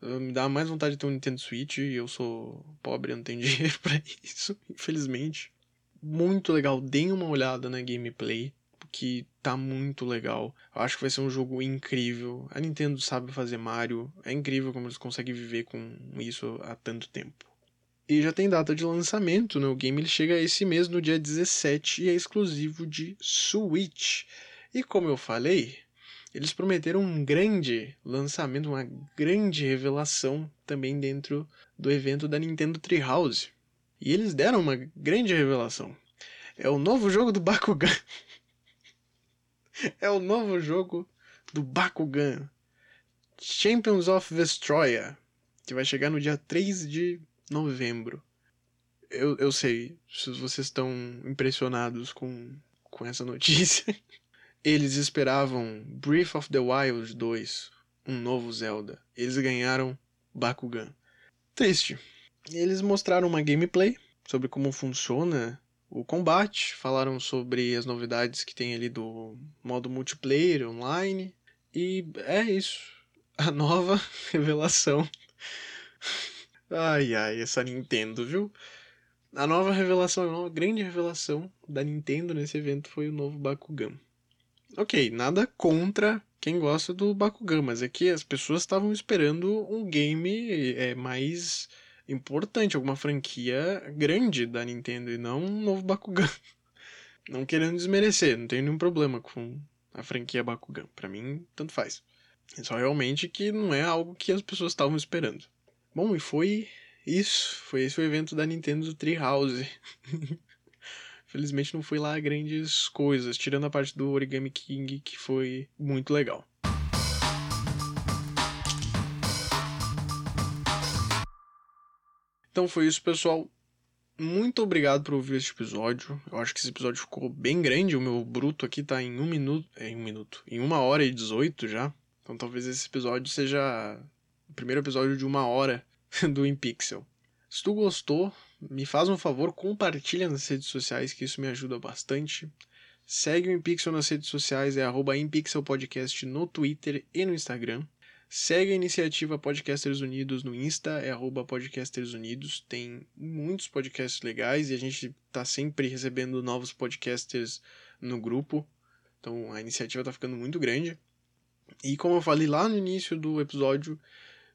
Uh, Me dá mais vontade de ter um Nintendo Switch eu sou pobre, não tenho dinheiro pra isso, infelizmente. Muito legal, deem uma olhada na gameplay, que tá muito legal. Eu acho que vai ser um jogo incrível. A Nintendo sabe fazer Mario, é incrível como eles conseguem viver com isso há tanto tempo. E já tem data de lançamento, né? O game ele chega esse mês no dia 17 e é exclusivo de Switch. E como eu falei, eles prometeram um grande lançamento, uma grande revelação também dentro do evento da Nintendo Treehouse. E eles deram uma grande revelação. É o novo jogo do Bakugan. é o novo jogo do Bakugan. Champions of Vestroia. Que vai chegar no dia 3 de novembro. Eu, eu sei, se vocês estão impressionados com, com essa notícia. Eles esperavam Breath of the Wild 2, um novo Zelda. Eles ganharam Bakugan. Triste. Eles mostraram uma gameplay sobre como funciona o combate, falaram sobre as novidades que tem ali do modo multiplayer online e é isso. A nova revelação. Ai ai, essa Nintendo, viu? A nova revelação, a nova grande revelação da Nintendo nesse evento foi o novo Bakugan. Ok, nada contra quem gosta do Bakugan, mas é que as pessoas estavam esperando um game é, mais importante, alguma franquia grande da Nintendo e não um novo Bakugan. Não querendo desmerecer, não tenho nenhum problema com a franquia Bakugan. Pra mim, tanto faz. É só realmente que não é algo que as pessoas estavam esperando. Bom, e foi isso. Foi esse o evento da Nintendo Treehouse. Felizmente não foi lá grandes coisas, tirando a parte do Origami King, que foi muito legal. Então foi isso, pessoal. Muito obrigado por ouvir este episódio. Eu acho que esse episódio ficou bem grande. O meu bruto aqui tá em um minuto. É, em um minuto. Em uma hora e dezoito já. Então talvez esse episódio seja o primeiro episódio de uma hora do InPixel. Se tu gostou, me faz um favor, compartilha nas redes sociais, que isso me ajuda bastante. Segue o InPixel nas redes sociais, é arroba InPixelPodcast no Twitter e no Instagram. Segue a iniciativa Podcasters Unidos no Insta, é arroba Podcasters Unidos. Tem muitos podcasts legais e a gente tá sempre recebendo novos podcasters no grupo. Então a iniciativa tá ficando muito grande. E como eu falei lá no início do episódio,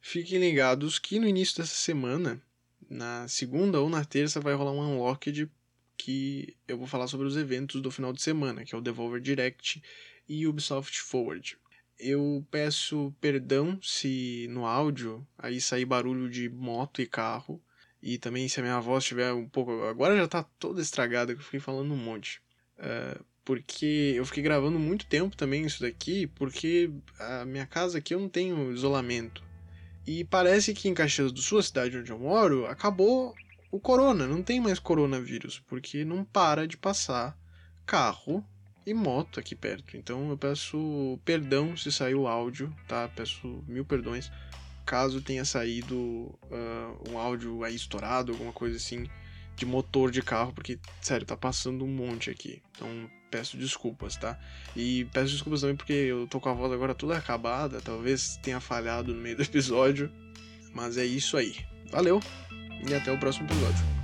fiquem ligados que no início dessa semana, na segunda ou na terça, vai rolar um Unlocked que eu vou falar sobre os eventos do final de semana, que é o Devolver Direct e Ubisoft Forward. Eu peço perdão se no áudio aí sair barulho de moto e carro. E também se a minha voz estiver um pouco. Agora já tá toda estragada, que eu fiquei falando um monte. Uh, porque eu fiquei gravando muito tempo também isso daqui, porque a minha casa aqui eu não tenho isolamento. E parece que em Caxias do Sul, a cidade onde eu moro, acabou o corona, não tem mais coronavírus, porque não para de passar carro e moto aqui perto. Então eu peço perdão se saiu o áudio, tá? Peço mil perdões caso tenha saído uh, um áudio aí estourado, alguma coisa assim, de motor de carro, porque, sério, tá passando um monte aqui. Então peço desculpas, tá? E peço desculpas também porque eu tô com a voz agora toda acabada, talvez tenha falhado no meio do episódio, mas é isso aí. Valeu e até o próximo episódio.